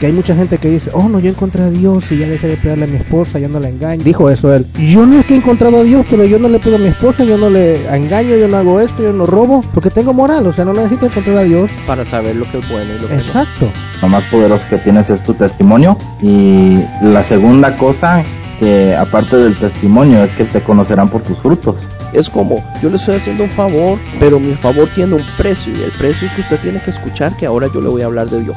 Que hay mucha gente que dice, oh no, yo encontré a Dios y ya dejé de pegarle a mi esposa, ya no la engaño. Dijo eso él. Yo no es que he encontrado a Dios, pero yo no le pido a mi esposa, yo no le engaño, yo no hago esto, yo no robo, porque tengo moral, o sea, no necesito encontrar a Dios. para saber lo que es bueno y lo que Exacto. Lo más poderoso que tienes es tu testimonio. Y la segunda cosa, que aparte del testimonio, es que te conocerán por tus frutos. Es como, yo le estoy haciendo un favor, pero mi favor tiene un precio y el precio es que usted tiene que escuchar que ahora yo le voy a hablar de Dios.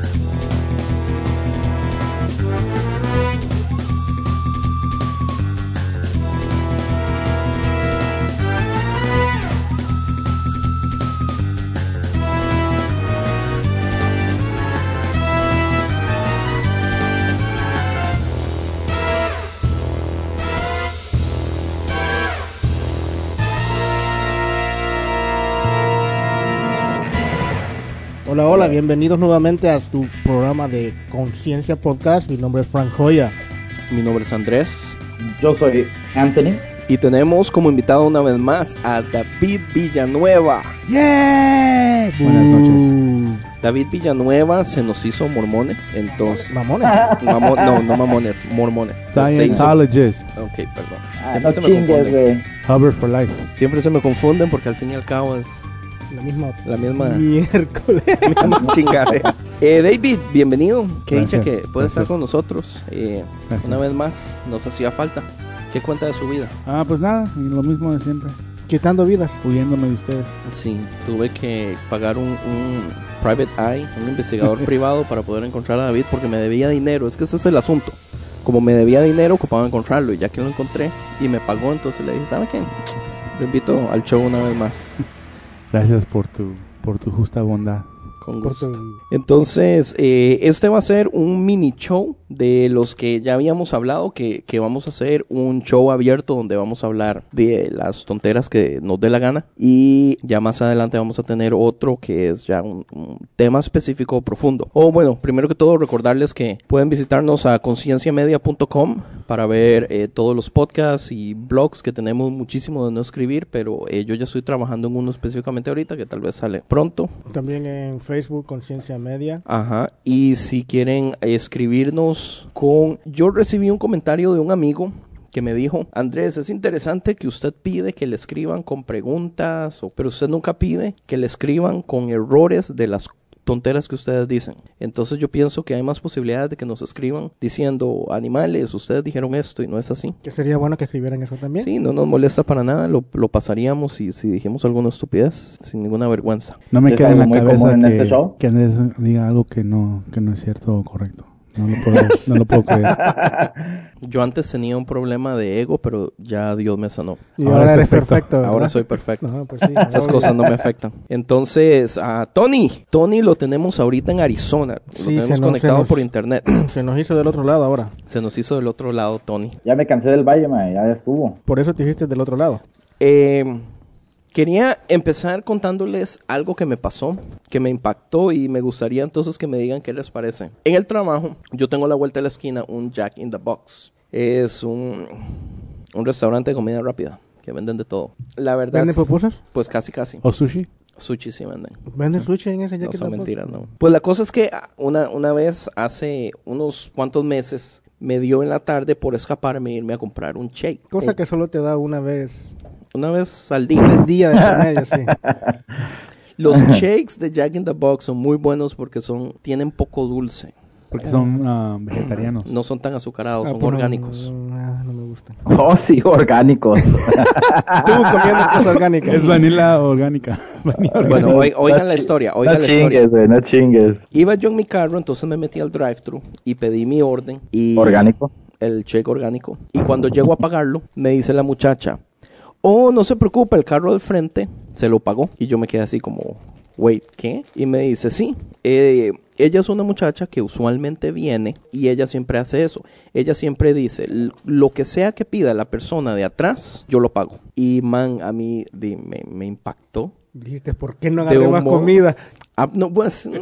Hola, hola, bienvenidos nuevamente a su programa de Conciencia Podcast. Mi nombre es Frank Joya. Mi nombre es Andrés Yo soy Anthony. y tenemos como invitado una vez más a David Villanueva. ¡Yeah! Buenas noches. David Villanueva se nos hizo mormones, entonces... Mamones. mamo- no, no mamones, mormones. Hizo- Scientologist. Ok, perdón. Ah, Siempre no se me confunden. Hubbard for life. Siempre se me confunden porque al fin y al cabo es La misma la misma, miércoles. misma chingadera. Eh, David, bienvenido. Qué dicha que puede estar con nosotros. Eh, una vez más, nos hacía falta. ¿Qué cuenta de su vida? Ah, pues nada, y lo mismo de siempre. Quitando vidas. Huyéndome de ustedes. Sí, tuve que pagar un, un private eye, un investigador privado para poder encontrar a David porque me debía dinero. Es que ese es el asunto. Como me debía dinero, ocupaba encontrarlo y ya que lo encontré y me pagó, entonces le dije, ¿sabe qué? Lo invito al show una vez más. Gracias por tu, por tu justa bondad. Con gusto. Entonces, eh, este va a ser un mini show de los que ya habíamos hablado, que, que vamos a hacer un show abierto donde vamos a hablar de las tonteras que nos dé la gana. Y ya más adelante vamos a tener otro que es ya un, un tema específico profundo. O bueno, primero que todo recordarles que pueden visitarnos a concienciamedia.com para ver eh, todos los podcasts y blogs que tenemos muchísimo de no escribir, pero eh, yo ya estoy trabajando en uno específicamente ahorita que tal vez sale pronto. También en Facebook, Conciencia Media. Ajá. Y si quieren escribirnos con... Yo recibí un comentario de un amigo que me dijo, Andrés, es interesante que usted pide que le escriban con preguntas, o, pero usted nunca pide que le escriban con errores de las tonteras que ustedes dicen. Entonces yo pienso que hay más posibilidades de que nos escriban diciendo, animales, ustedes dijeron esto y no es así. Que sería bueno que escribieran eso también. Sí, no nos molesta para nada, lo, lo pasaríamos y si dijimos alguna estupidez, sin ninguna vergüenza. No me ¿Es queda en la cabeza que, este show? que Andrés diga algo que no, que no es cierto o correcto. No lo puedo, no lo puedo creer. Yo antes tenía un problema de ego, pero ya Dios me sanó. Y Ahora ahora, es eres perfecto. Ahora soy perfecto. Ajá, pues sí, Esas cosas no me afectan. Entonces, a Tony. Tony lo tenemos ahorita en Arizona. Lo Sí, tenemos nos- conectado nos- por internet. Se nos hizo del otro lado ahora. Se nos hizo del otro lado, Tony. Ya me cansé del valle, ma, ya estuvo. Por eso te hiciste del otro lado. Eh, quería empezar contándoles algo que me pasó, que me impactó y me gustaría entonces que me digan qué les parece. En el trabajo, yo tengo a la vuelta de la esquina un Jack in the Box. Es un, un restaurante de comida rápida que venden de todo. La verdad, ¿Venden pupusas? pues casi casi. ¿O sushi? Sushi sí venden. ¿Venden sushi en ese No Jack in the Box? mentiras, no. Pues la cosa es que una, una vez, hace unos cuantos meses, me dio en la tarde por escaparme e irme a comprar un shake. Cosa Eh, que solo te da una vez Una vez al día. al día de promedio, sí. Los shakes de Jack in the Box son muy buenos porque son tienen poco dulce. Porque son ah, vegetarianos. No son tan azucarados, Ah, son pues no, orgánicos. No, ah, no me gustan. Oh, sí, orgánicos. Tú comiendo cosas orgánicas. Es vanilla orgánica. Vanilla orgánica. Bueno, oi- oigan No la historia, oigan no la historia. chingues, güey, no chingues. Iba yo en mi carro, entonces me metí al drive-thru y pedí mi orden. Y Orgánico. El cheque orgánico. Y cuando llego a pagarlo, me dice la muchacha, oh, no se preocupe, el carro del frente se lo pagó. Y yo me quedé así como, wait, ¿qué? Y me dice, sí, eh, ella es una muchacha que usualmente viene y ella siempre hace eso. Ella siempre dice, "L- lo que sea que pida la persona de atrás, yo lo pago. Y man, a mí di- me, me impactó. Dijiste, ¿por qué no agarré más modo- comida? Ah, no, pues, no.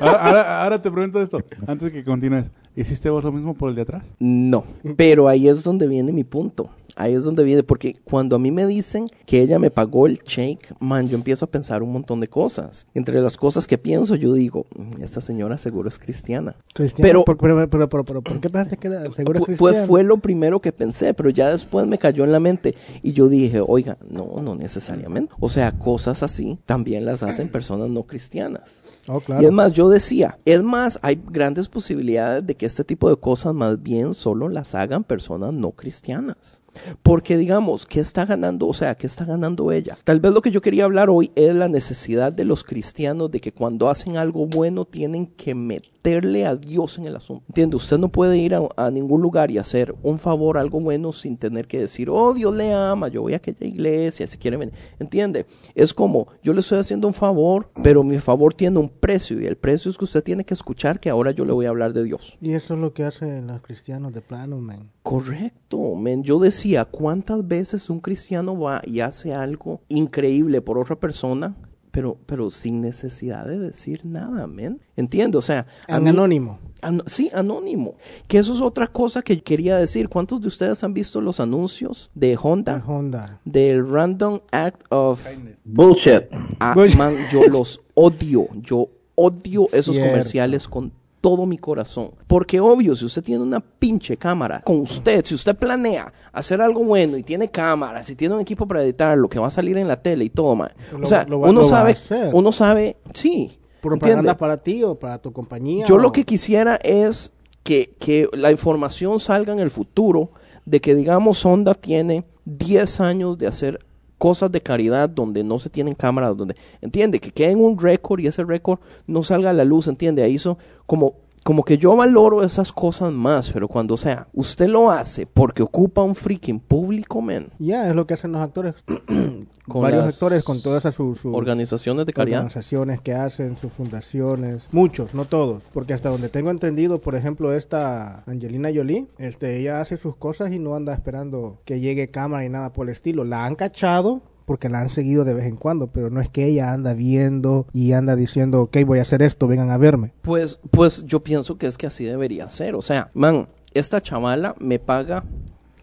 Ahora, ahora- ahora te pregunto esto, antes que continúes. ¿Hiciste vos lo mismo por el de atrás? No, pero ahí es donde viene mi punto. Ahí es donde viene, porque cuando a mí me dicen que ella me pagó el check, man, yo empiezo a pensar un montón de cosas. Entre las cosas que pienso, yo digo, "Mm, esta señora seguro es cristiana. Cristiano. Pero- Pero, pero, pero, pero, pero, ¿por qué pensaste que era seguro cristiano? Pues fue lo primero que pensé, pero ya después me cayó en la mente y yo dije, oiga, no, no necesariamente. O sea, cosas así también las hacen personas no cristianas. Oh, Y claro. es más, yo decía, es más, hay grandes posibilidades de que este tipo de cosas más bien solo las hagan personas no cristianas. Porque digamos, ¿qué está ganando? O sea, ¿qué está ganando ella? Tal vez lo que yo quería hablar hoy es la necesidad de los cristianos de que cuando hacen algo bueno tienen que meterle a Dios en el asunto. ¿Entiende? Usted no puede ir a, ningún lugar y hacer un favor, algo bueno, sin tener que decir, oh, Dios le ama, yo voy a aquella iglesia, si quiere venir. ¿Entiende? Es como, yo le estoy haciendo un favor, pero mi favor tiene un precio y el precio es que usted tiene que escuchar que ahora yo le voy a hablar de Dios. Y eso es lo que hacen los cristianos de plano, man. Correcto, men. Yo decía, ¿cuántas veces un cristiano va y hace algo increíble por otra persona, pero, pero sin necesidad de decir nada, men? Entiendo, o sea, a En mí- anónimo. Sí, anónimo. Que eso es otra cosa que quería decir. ¿Cuántos de ustedes han visto los anuncios de Honda? La Honda. Del Random Act of... Bullshit. Ah, Bullshit. man, yo los odio. Yo odio esos Cierto. comerciales con todo mi corazón. Porque obvio, si usted tiene una pinche cámara con usted, si usted planea hacer algo bueno y tiene cámaras, si tiene un equipo para editar lo que va a salir en la tele y todo, man. Lo- o sea, lo va- uno sabe, uno sabe, sí. ¿Propaganda ¿entiende? para ti o para tu compañía? Yo o- lo que quisiera es que, que la información salga en el futuro de que, digamos, Honda tiene 10 años de hacer cosas de caridad donde no se tienen cámaras, donde, entiende, que quede en un récord y ese récord no salga a la luz, entiende, ahí son como, como que yo valoro esas cosas más, pero cuando, o sea, usted lo hace porque ocupa un freaking público, man, Ya, es lo que hacen los actores. Con Varios actores con todas esas sus, sus organizaciones de caridad. organizaciones que hacen, sus fundaciones. Muchos, no todos. Porque hasta donde tengo entendido, por ejemplo, esta Angelina Jolie, este, ella hace sus cosas y no anda esperando que llegue cámara y nada por el estilo. La han cachado porque la han seguido de vez en cuando, pero no es que ella anda viendo y anda diciendo, ok, voy a hacer esto, vengan a verme. Pues, pues yo pienso que es que así debería ser. O sea, man, esta chavala me paga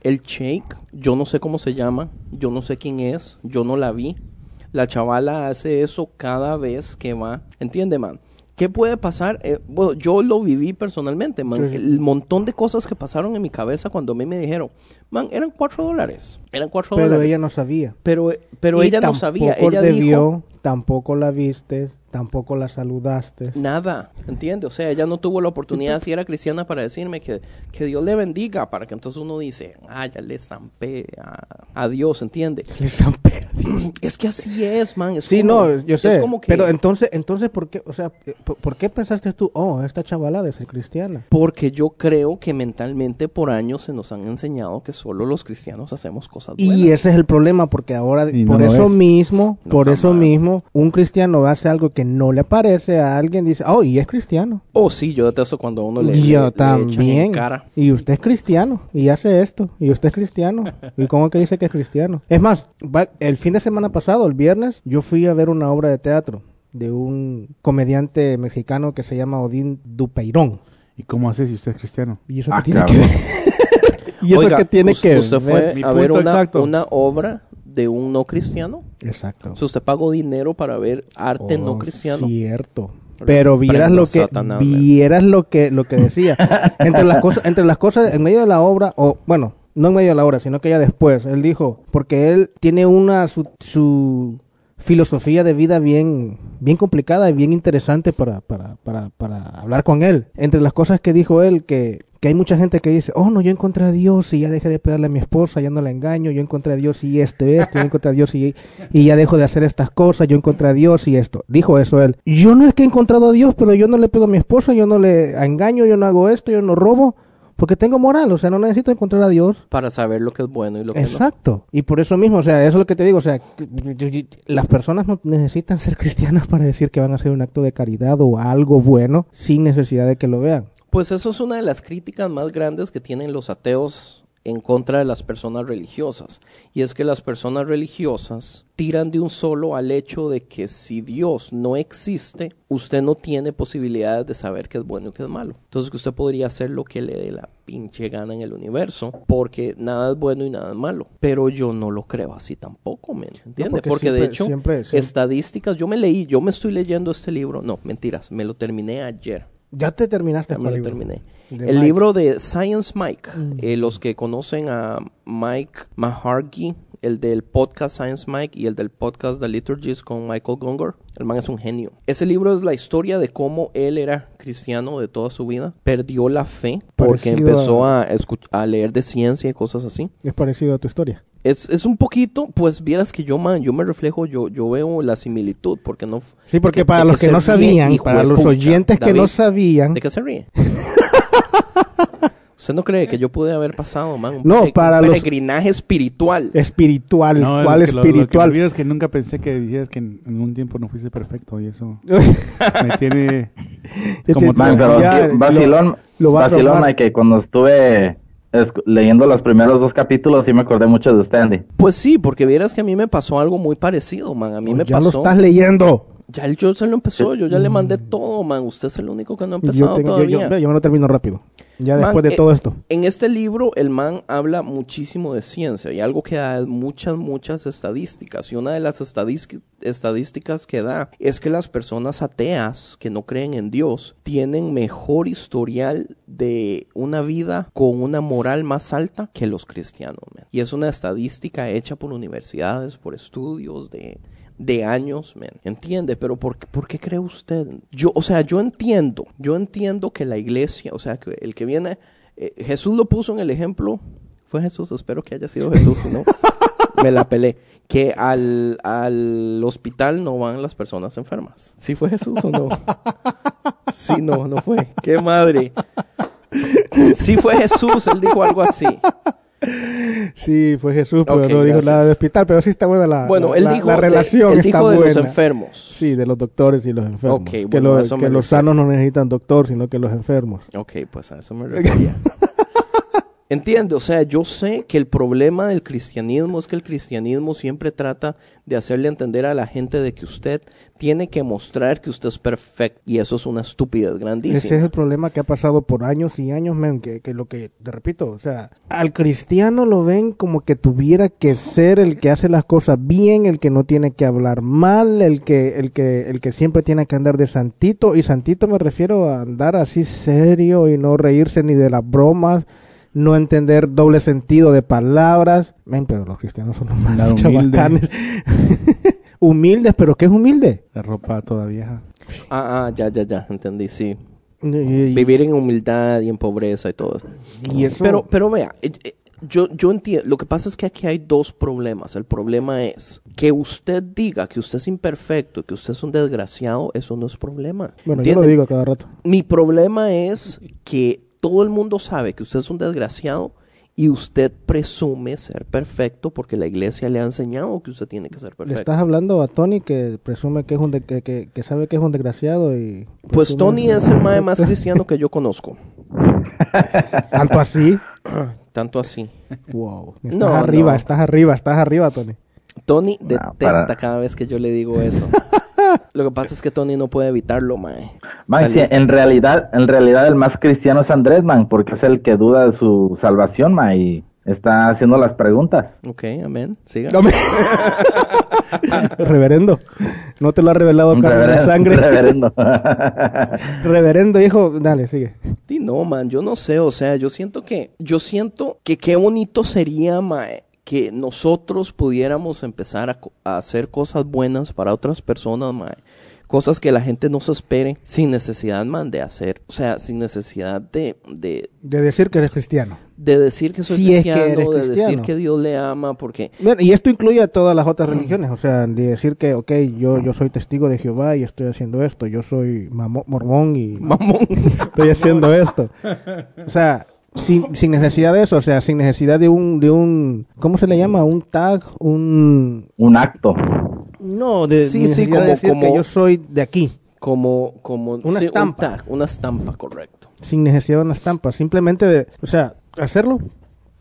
el shake. Yo no sé cómo se llama. Yo no sé quién es. Yo no la vi. La chavala hace eso cada vez que va. ¿Entiende, man? ¿Qué puede pasar? Eh, bueno, yo lo viví personalmente, man. Sí. El montón de cosas que pasaron en mi cabeza cuando a mí me dijeron, man, eran cuatro dólares. Eran cuatro Pero dólares. ella no sabía. Pero, pero Y ella no sabía. Ella te dijo, vio, tampoco la viste, tampoco la saludaste. Nada, ¿entiende? O sea, ella no tuvo la oportunidad, si era cristiana, para decirme que, que Dios le bendiga, para que entonces uno dice, ah, ya le zampé a, a Dios, ¿entiende? Le zampé. Es que así es, man. es Sí, como- no, yo es sé. como que- Pero entonces, entonces, ¿por qué, o sea, eh, por, por qué pensaste tú, oh, esta chavala de ser cristiana? Porque yo creo que mentalmente por años se nos han enseñado que solo los cristianos hacemos cosas buenas. Y ese es el problema, porque ahora, no por eso es. mismo, No, por eso mismo, un cristiano hace algo que no le parece a alguien, dice, oh, y es cristiano. Oh, sí, yo detesto cuando a uno le, le- le Yo echan en también. cara. Y usted es cristiano. Y hace esto. Y usted es cristiano. ¿Y cómo que dice que es cristiano? Es más, el fin de semana pasado, el viernes, yo fui a ver una obra de teatro de un comediante mexicano que se llama Odín Dupeirón. ¿Y cómo hace si usted es cristiano? ¿Y eso Ah, tiene cabrón. que ver? ¿Y eso Oiga, qué tiene us- que usted fue? Mi a ver una, obra de un no cristiano. Exacto. Sea, usted pagó dinero para ver arte no Oh, cristiano. Cierto. Pero vieras lo que Satanás, vieras lo que lo que decía. entre las cosas entre las cosas en medio de la obra o bueno, no en medio de la obra, sino que ya después él dijo, porque él tiene una su su, filosofía de vida bien, bien complicada y bien interesante para, para, para, para hablar con él. Entre las cosas que dijo él, que, que hay mucha gente que dice, oh no, yo encontré a Dios y ya dejé de pegarle a mi esposa, ya no la engaño, yo encontré a Dios y esto, esto, yo encontré a Dios y, y ya dejo de hacer estas cosas, yo encontré a Dios y esto. Dijo eso él. Yo no es que he encontrado a Dios, pero yo no le pego a mi esposa, yo no le engaño, yo no hago esto, yo no robo. Porque tengo moral, o sea, no necesito encontrar a Dios. Para saber lo que es bueno y lo que no. Exacto. Y por eso mismo, o sea, eso es lo que te digo, o sea, las personas no necesitan ser cristianas para decir que van a hacer un acto de caridad o algo bueno sin necesidad de que lo vean. Pues eso es una de las críticas más grandes que tienen los ateos en contra de las personas religiosas. Y es que las personas religiosas tiran de un solo al hecho de que si Dios no existe, usted no tiene posibilidades de saber qué es bueno y qué es malo. Entonces que usted podría hacer lo que le dé la pinche gana en el universo, porque nada es bueno y nada es malo. Pero yo no lo creo así tampoco, ¿me entiende? porque porque, de hecho, siempre- siempre- estadísticas, yo me leí, yo me estoy leyendo este libro, no, mentiras, me lo terminé ayer. Ya te terminaste Ya me lo libro? terminé. El Mike. libro de Science Mike. Mm. eh, los que conocen a Mike Mahargy, el del podcast Science Mike y el del podcast The Liturgies con Michael Gungor. El man es un genio. Ese libro es la historia de cómo él era cristiano de toda su vida. Perdió la fe porque Parecido empezó a- a, a leer de ciencia y cosas así. Es parecido a tu historia. Es, es un poquito, pues vieras que yo, man, yo me reflejo, yo, yo veo la similitud, porque no... Sí, porque de para los que, no sabían, para los pucha, oyentes que David. no sabían, ¿De qué se ríe? ¿Usted no cree que yo pude haber pasado, man? Un No, pere- para un los- peregrinaje espiritual. espiritual, No, ¿cuál es que lo- Lo, que espiritual? me olvido es que nunca pensé que dijeras que en, en un tiempo no fuiste perfecto y eso me tiene como Man, pero ya, sí, vacilón, lo- lo vacilón. Mike, cuando estuve leyendo los primeros dos capítulos sí me acordé mucho de usted, Andy. Pues sí, porque vieras que a mí me pasó algo muy parecido, man. A mí me ya pasó. lo estás leyendo. Ya el yo se lo empezó, yo ya le mandé todo, man. Usted es el único que no ha empezado Yo, tengo- todavía. yo- yo me lo termino rápido. Ya Man, después de eh, todo esto. En este libro, el man habla muchísimo de ciencia y algo que da es muchas, muchas estadísticas. Y una de las estadísticas que da es que las personas ateas que no creen en Dios tienen mejor historial de una vida con una moral más alta que los cristianos. man. Y es una estadística hecha por universidades, por estudios de de años, man. ¿Entiende? Pero ¿por, qué- ¿por qué cree usted? Yo, o sea, yo entiendo, yo entiendo que la iglesia, o sea, que el que viene, eh, Jesús lo puso en el ejemplo, fue Jesús, espero que haya sido Jesús, no, me la pelé, que al, al hospital no van las personas enfermas. ¿Sí fue Jesús o no? Sí, no, no fue. ¡Qué madre! Sí fue Jesús, él dijo algo así. Sí, fue Jesús, pero Ok, no dijo gracias. nada de hospital, pero sí está buena la, Bueno, la, él dijo, la relación él está dijo de los enfermos. Sí, de los doctores y los enfermos. Ok, que bueno, lo- que los refiero. sanos no necesitan doctor, sino que los enfermos. Ok, pues a eso me refería. Entiende, o sea, yo sé que el problema del cristianismo es que el cristianismo siempre trata de hacerle entender a la gente de que usted tiene que mostrar que usted es perfecto y eso es una estupidez grandísima. Ese es el problema que ha pasado por años y años, men, que, que lo que, te repito, o sea, al cristiano lo ven como que tuviera que ser el que hace las cosas bien, el que no tiene que hablar mal, el que, el que, el que siempre tiene que andar de santito, y santito me refiero a andar así serio y no reírse ni de las bromas, no entender doble sentido de palabras. Men, pero los cristianos son los más chabacanes. Humildes, pero ¿qué es humilde? la ropa toda vieja. Ah, ah, ya, ya, ya, entendí, sí. Y- y- Vivir en humildad y en pobreza y todo eso. y eso- Pero, pero vea, eh, eh, yo, yo entiendo, lo que pasa es que aquí hay dos problemas. El problema es que usted diga que usted es imperfecto, que usted es un desgraciado, eso no es problema. bueno, yo lo digo cada rato. Mi problema es que todo el mundo sabe que usted es un desgraciado y usted presume ser perfecto porque la iglesia le ha enseñado que usted tiene que ser Le perfecto. estás hablando a Tony que presume que es un de- que, que- que sabe que es un desgraciado y Pues Tony es el mae más cristiano que yo conozco. tanto así. Tanto así. Wow. Estás No, arriba, no. estás arriba, estás arriba, Tony. Tony No, detesta para- cada vez que yo le digo eso. Lo que pasa es que Tony no puede evitarlo, mae. Man, sí, Salir- en realidad, en realidad el más cristiano es Andrés, man, porque es el que duda de su salvación, man, y está haciendo las preguntas. Ok, amén. Siga. Reverendo. No te lo ha revelado carne de sangre. reverendo. Reverendo, hijo. Dale, sigue. Sí, no, man, yo no sé, o sea, yo siento que, yo siento que qué bonito sería, mae, que nosotros pudiéramos empezar a, hacer cosas buenas para otras personas, mae. Cosas que la gente no se espere sin necesidad, man, de hacer. O sea, sin necesidad de, de, De decir que eres cristiano. de decir que soy Si es que cristiano, eres de decir cristiano. que Dios le ama, porque... Bueno, y esto incluye a todas las otras religiones, o sea, de decir que, ok, yo, yo soy testigo de Jehová y estoy haciendo esto, yo soy mormón y Mamón. estoy haciendo esto. O sea, sin, sin necesidad de eso, o sea, sin necesidad de un, de un, ¿cómo se le llama? Un tag, un... Un acto. No, de, Sí, sin sí, necesidad de como- decir que yo soy de aquí, como, como Una sí, un estampa. tag, una estampa, correcto. sin necesidad de una estampa, simplemente de, o sea, hacerlo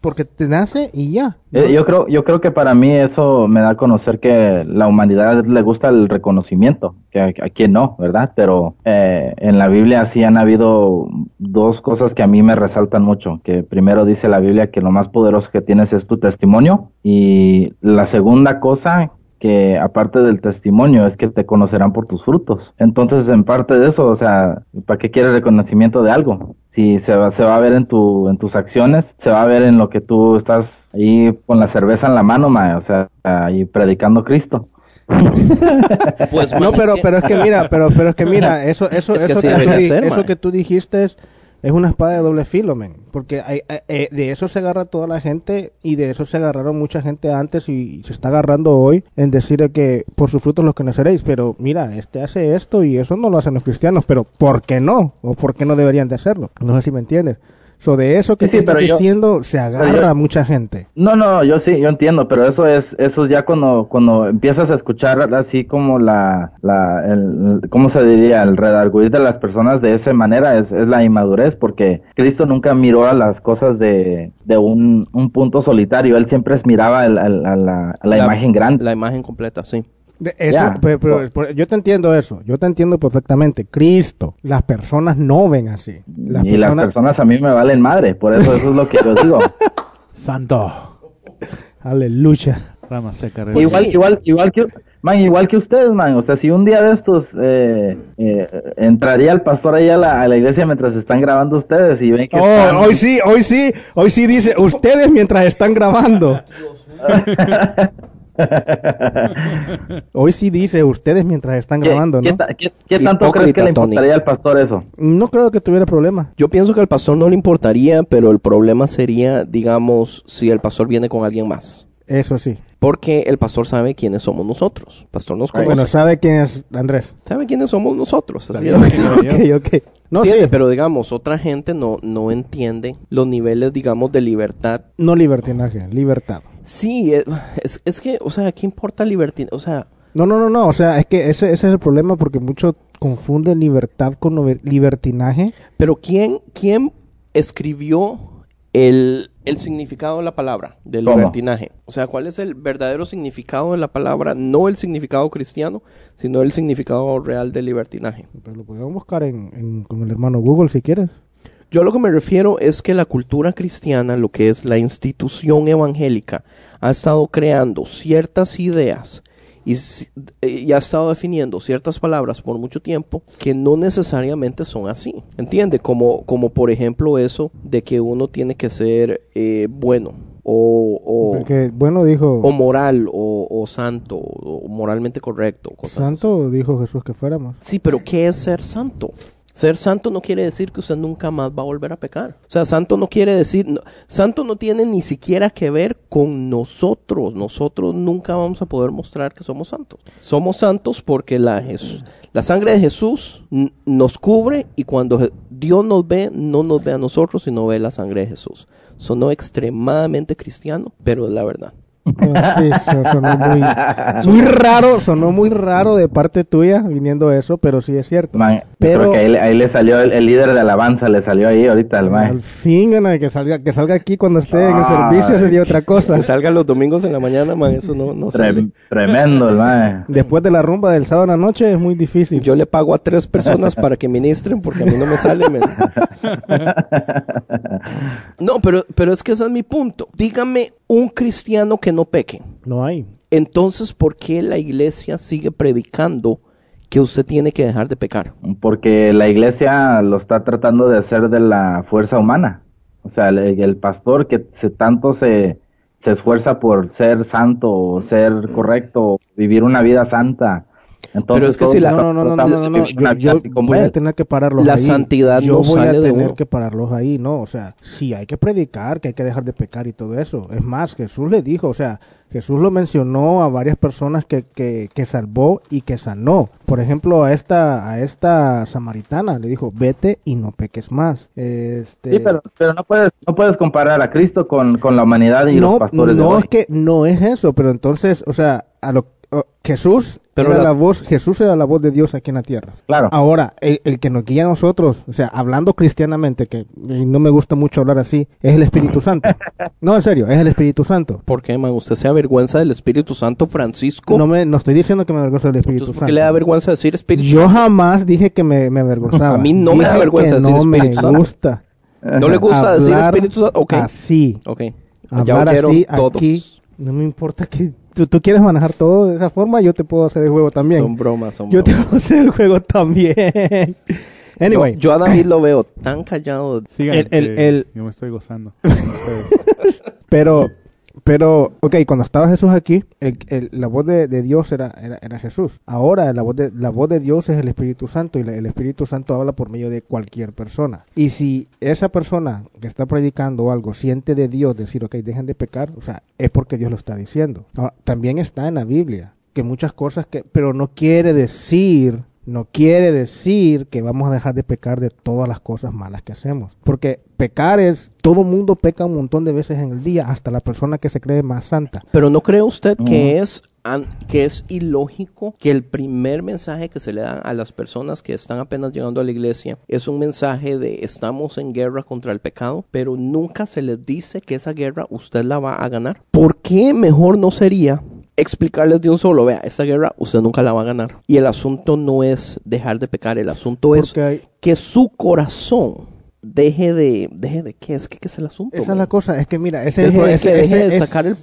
porque te nace y ya. Eh, yo creo, yo creo que para mí eso me da a conocer que la humanidad le gusta el reconocimiento, que a, a quien no, ¿verdad? Pero eh, en la Biblia sí han habido dos cosas que a mí me resaltan mucho. Que primero dice la Biblia que lo más poderoso que tienes es tu testimonio y la segunda cosa que aparte del testimonio es que te conocerán por tus frutos. Entonces, en parte de eso, o sea, ¿para qué quieres reconocimiento de algo? Si se va, se va a ver en tu, en tus acciones, se va a ver en lo que tú estás ahí con la cerveza en la mano, mae, o sea, ahí predicando Cristo. Pues, No, pero, es que- pero es que mira, pero, pero es que mira, eso, eso, Es que eso, que, tú, eso que tú dijiste es, una espada de doble filo, men. Porque hay, hay- eh, de eso se agarra toda la gente y de eso se agarraron mucha gente antes y, se está agarrando hoy en decir que por sus frutos los conoceréis. Pero mira, este hace esto y eso no lo hacen los cristianos, pero ¿por qué no? ¿O por qué no deberían de hacerlo? No sé si me entiendes. So, de eso que Sí, yo- diciendo se agarra yo- a mucha gente. No, no, yo sí, yo entiendo, pero eso es, eso es ya cuando, cuando empiezas a escuchar así como la, la, el, ¿cómo se diría? El redarguir de las personas de esa manera es, es la inmadurez, porque Cristo nunca miró a las cosas de, de un, un punto solitario, él siempre es- miraba el- al- a, la, a la imagen grande. La imagen completa, sí. De eso, Ya. pero- pero- pero yo te entiendo eso, yo te entiendo perfectamente. Cristo, las personas no ven así. Las y las personas a mí me valen madre, por eso eso es lo que yo digo. Santo. aleluya. Rama seca. Pues igual, sí. igual, igual que, man, igual que ustedes, man. O sea, si un día de estos eh, eh, entraría el pastor ahí a la, a la iglesia mientras están grabando ustedes y ven que están- Oh, hoy sí, hoy sí, hoy sí dice ustedes mientras están grabando. Hoy sí dice ustedes mientras están ¿Qué, grabando, qué ¿no? qué- qué tanto crees que le Tony. importaría al pastor eso? No creo que tuviera problema. Yo pienso que al pastor no le importaría, pero el problema sería, digamos, si el pastor viene con alguien más. Eso sí. Porque el pastor sabe quiénes somos nosotros. El pastor nos conoce. Bueno, ¿sabe quién es Andrés? sabe quiénes somos nosotros. Así Está es. bien. ok, ok. No, sí, pero digamos, otra gente no, no entiende los niveles, digamos, de libertad. no libertinaje, libertad. Sí, es, es, es que, o sea, ¿qué importa libertad? O sea, No, no, no, no, o sea, es que ese, ese es el problema porque muchos confunden libertad con libertinaje. pero ¿quién, quién escribió el, el significado de la palabra, del ¿Cómo? libertinaje? O sea, ¿cuál es el verdadero significado de la palabra? No el significado cristiano, sino el significado real del libertinaje. Pero lo podemos buscar en, en- con el hermano Google si quieres. Yo lo que me refiero es que la cultura cristiana, lo que es la institución evangélica, ha estado creando ciertas ideas y, eh, y ha estado definiendo ciertas palabras por mucho tiempo que no necesariamente son así. ¿Entiende? Como, como por ejemplo eso de que uno tiene que ser eh, bueno o, o, Porque, bueno, dijo, o moral o, o santo o moralmente correcto. Cosas así. santo, dijo Jesús que fuéramos. Sí, pero ¿qué es ser santo? Ser santo no quiere decir que usted nunca más va a volver a pecar. O sea, santo no quiere decir, santo no tiene ni siquiera que ver con nosotros. Nosotros nunca vamos a poder mostrar que somos santos. Somos santos porque la, sangre de Jesús nos cubre y cuando Dios nos ve, no nos ve a nosotros, sino ve la sangre de Jesús. Sonó extremadamente cristiano, pero es la verdad. Sí, sonó muy, muy raro, sonó muy raro de parte tuya viniendo eso, pero sí es cierto. Man, Pero- creo que ahí, le- ahí le salió el, el líder de alabanza, le salió ahí ahorita al mae. Al fin, gana, que salga, que salga aquí cuando esté en el Ah. servicio sería otra cosa. Que salgan los domingos en la mañana, man, eso no, no sale. Trem- tremendo el mae. Después de la rumba del sábado en la noche es muy difícil. Yo le pago a tres personas para que ministren porque a mí no me sale. No, pero, pero es que ese es mi punto. Dígame un cristiano que no peque. No hay. Entonces, ¿por qué la iglesia sigue predicando que usted tiene que dejar de pecar? Porque la iglesia lo está tratando de hacer de la fuerza humana. O sea, el, el pastor que se tanto se, se esfuerza por ser santo, ser correcto, vivir una vida santa. Entonces, es que si la- No, no, no, no, no, de no, Yo, yo voy a tener que pararlos La ahí. santidad yo no voy sale a de tener que pararlos ahí, ¿no? O sea, sí hay que predicar, que hay que dejar de pecar y todo eso. Es más, Jesús le dijo, o sea, Jesús lo mencionó a varias personas que, que, que salvó y que sanó. Por ejemplo, a esta, a esta samaritana le dijo, vete y no peques más. Este... Sí, pero, pero no puedes no puedes comparar a Cristo con, con la humanidad y no, los pastores de no hoy. es que no es eso, pero entonces, o sea, a lo o- Jesús Pero era las- la voz, Jesús era la voz de Dios aquí en la tierra. Claro. Ahora, el, el que nos guía a nosotros, o sea, hablando cristianamente, que no me gusta mucho hablar así, es el Espíritu Santo. No, en serio, es el Espíritu Santo. ¿Por qué, man? ¿Usted se avergüenza del Espíritu Santo, Francisco? No me, no estoy diciendo que me avergüenza del Espíritu Entonces, ¿por qué Santo. le da vergüenza decir Espíritu Yo jamás dije que me, me avergonzaba. A mí no me da vergüenza decir no me Espíritu Santo. gusta ¿No le gusta decir Espíritu Santo? Ok. así. Ok. Hablar ya así todos. aquí. No me importa que tú, tú quieres manejar todo de esa forma, yo te puedo hacer el juego también. Son bromas, son Yo te bromas. puedo hacer el juego también. anyway, Yo, yo a David lo veo tan callado. Sigan, El- el- que el- yo me estoy gozando. pero, pero, ok, cuando estaba Jesús aquí, el- el- la voz de, Dios era, era, Jesús. Ahora la voz, de, la voz de Dios es el Espíritu Santo y el Espíritu Santo habla por medio de cualquier persona. Y si esa persona que está predicando algo siente de Dios decir, ok, dejen de pecar, o sea, es porque Dios lo está diciendo. También está en la Biblia que muchas cosas que, pero no quiere decir no quiere decir que vamos a dejar de pecar de todas las cosas malas que hacemos. Porque pecar es, todo mundo peca un montón de veces en el día, hasta la persona que se cree más santa. Pero ¿no cree usted que es an- que es ilógico que el primer mensaje que se le da a las personas que están apenas llegando a la iglesia es un mensaje de estamos en guerra contra el pecado, pero nunca se les dice que esa guerra usted la va a ganar? ¿Por qué mejor no sería explicarles de un solo, vea, esa guerra usted nunca la va a ganar? Y el asunto no es dejar de pecar, el asunto es hay- que su corazón deje de deje de qué es que qué es el asunto. esa es la cosa, es que mira, ese es, Deje, el- de- ese- que deje ese de es- sacar el,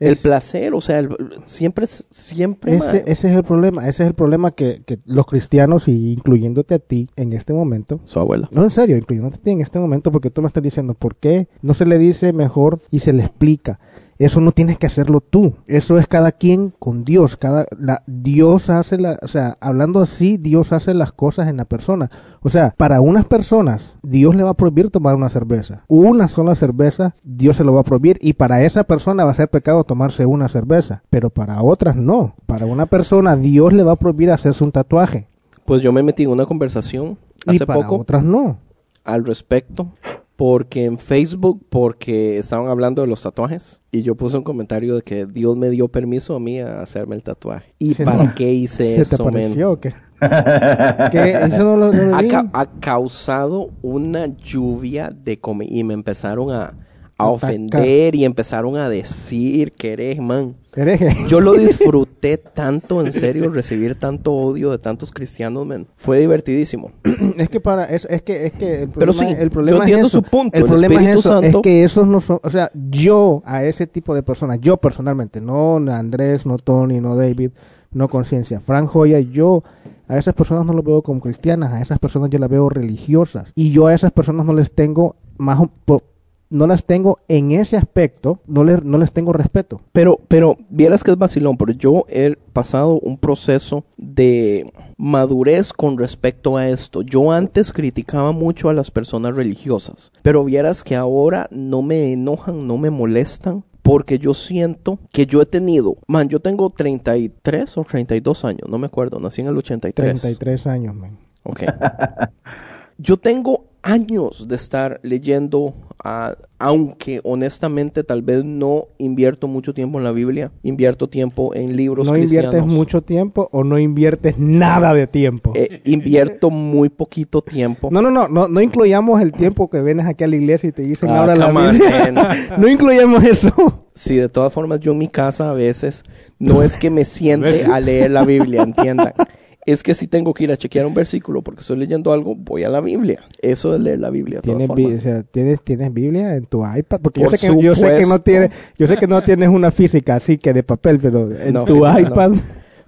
el es- placer, o sea, el- siempre, es- siempre, Ese, ese es el problema, ese es el problema que, que los cristianos, y incluyéndote a ti en este momento, su abuela. no en serio, incluyéndote a ti en este momento, porque tú me estás diciendo, ¿por qué no se le dice mejor y se le explica? Eso no tienes que hacerlo tú, eso es cada quien con Dios, cada la, Dios hace la, o sea, hablando así, Dios hace las cosas en la persona. O sea, para unas personas Dios le va a prohibir tomar una cerveza. Una sola cerveza Dios se lo va a prohibir y para esa persona va a ser pecado tomarse una cerveza, pero para otras no. Para una persona Dios le va a prohibir hacerse un tatuaje Pues yo me metí en una conversación y hace para poco otras no. al respecto. Porque en Facebook, porque estaban hablando de los tatuajes, y yo puse un comentario de que Dios me dio permiso a mí a hacerme el tatuaje. ¿Y Sí, para no. qué hice ¿Se eso, te men? pareció o qué? ¿Qué? Eso no lo, no lo ha, ca- ha causado una lluvia de y me empezaron a, a ofender y empezaron a decir que eres man. Hereje. Yo lo disfruté tanto, en serio, recibir tanto odio de tantos cristianos. Fue divertidísimo. Es que para es, es que es que el Pero sí, el problema yo es eso. su punto, El el problema es eso, Santo- es que esos no son, o sea, yo a ese tipo de personas, yo personalmente, no Andrés, no Tony, no David, no Conciencia, Frank Joya, yo a esas personas no las veo como cristianas, a esas personas yo las veo religiosas y yo a esas personas no les tengo más o- po- no las tengo en ese aspecto, no les, no les tengo respeto. Pero, pero, vieras que es vacilón, pero yo he pasado un proceso de madurez con respecto a esto. Yo antes criticaba mucho a las personas religiosas, pero vieras que ahora no me enojan, no me molestan. Porque yo siento que yo he tenido, man, yo tengo 33 o 32 años, no me acuerdo, nací en el 83. 33 años, man. Ok. Yo tengo años de estar leyendo, ah, aunque honestamente tal vez no invierto mucho tiempo en la Biblia, invierto tiempo en libros No inviertes cristianos. mucho tiempo o no inviertes nada de tiempo. Eh, invierto muy poquito tiempo. No, no, no, no, no incluyamos el tiempo que vienes aquí a la iglesia y te dicen Ah, ahora la Biblia. man. no incluyamos eso. Sí, de todas formas, yo en mi casa a veces no es que me siente a leer la Biblia, entiendan. Es que si tengo que ir a chequear un versículo porque estoy leyendo algo, voy a la Biblia. Eso es leer la Biblia. ¿Tienes, bi- formas. o sea, ¿tienes, ¿Tienes Biblia en tu iPad? Porque yo sé, que, yo sé que no supuesto. tiene, yo sé que no tienes una física así que de papel, pero en No, tu física no. iPad.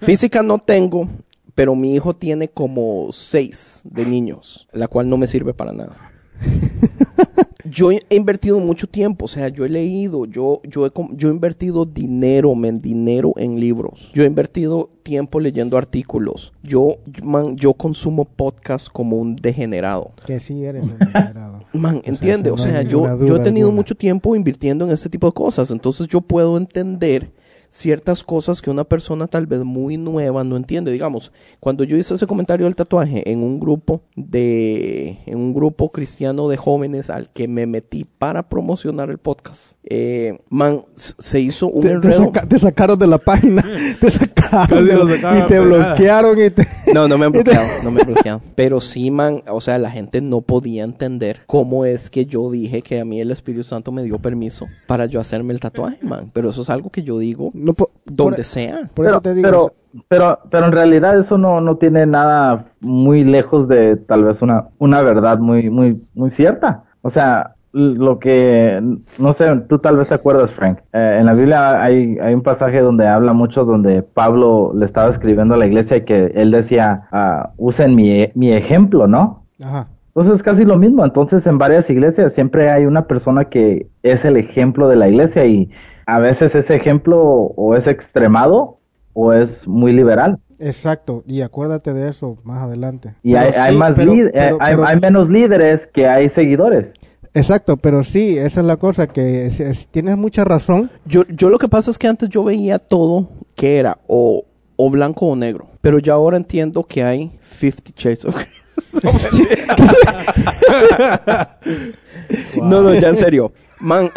Física no tengo, pero mi hijo tiene como seis de niños, la cual no me sirve para nada. yo he invertido mucho tiempo, o sea, yo he leído, yo, yo, he, yo he invertido dinero, men, dinero en libros. Yo he invertido tiempo leyendo artículos. Yo, man, yo consumo podcast como un degenerado. Que sí eres un degenerado. Man, entiende, o sea, yo, yo he tenido alguna. mucho tiempo invirtiendo en este tipo de cosas, entonces yo puedo entender ciertas cosas que una persona tal vez muy nueva no entiende. Digamos, cuando yo hice ese comentario del tatuaje en un grupo de, en un grupo cristiano de jóvenes al que me metí para promocionar el podcast, eh, man, se hizo un Te, te enredo. saca- te sacaron de la página, te sacaron de y te bloquearon y te... No, no me han bloqueado, no me han bloqueado. Pero sí, man, o sea, la gente no podía entender cómo es que yo dije que a mí el Espíritu Santo me dio permiso para yo hacerme el tatuaje, man. Pero eso es algo que yo digo No, po- donde por, sea. por pero, eso te digo, pero, pero, pero en realidad eso no, no tiene nada muy lejos de tal vez una, una verdad muy, muy, muy cierta. O sea, lo que, no sé, tú tal vez te acuerdas, Frank. Eh, en la Biblia hay, hay un pasaje donde habla mucho donde Pablo le estaba escribiendo a la iglesia y que él decía, ah, usen mi, mi ejemplo, ¿no? Ajá. Entonces es casi lo mismo. Entonces en varias iglesias siempre hay una persona que es el ejemplo de la iglesia y a veces ese ejemplo o es extremado o es muy liberal. Exacto, y acuérdate de eso más adelante. Y hay, hay más pero- líd- pero- hay, pero- hay menos líderes que hay seguidores. Exacto, pero sí, esa es la cosa, que es- es- tienes mucha razón. Yo, yo lo que pasa es que antes yo veía todo que era o, o blanco o negro. Pero ya ahora entiendo que hay 50 Shades of Grey. No, no, ya en serio. Man,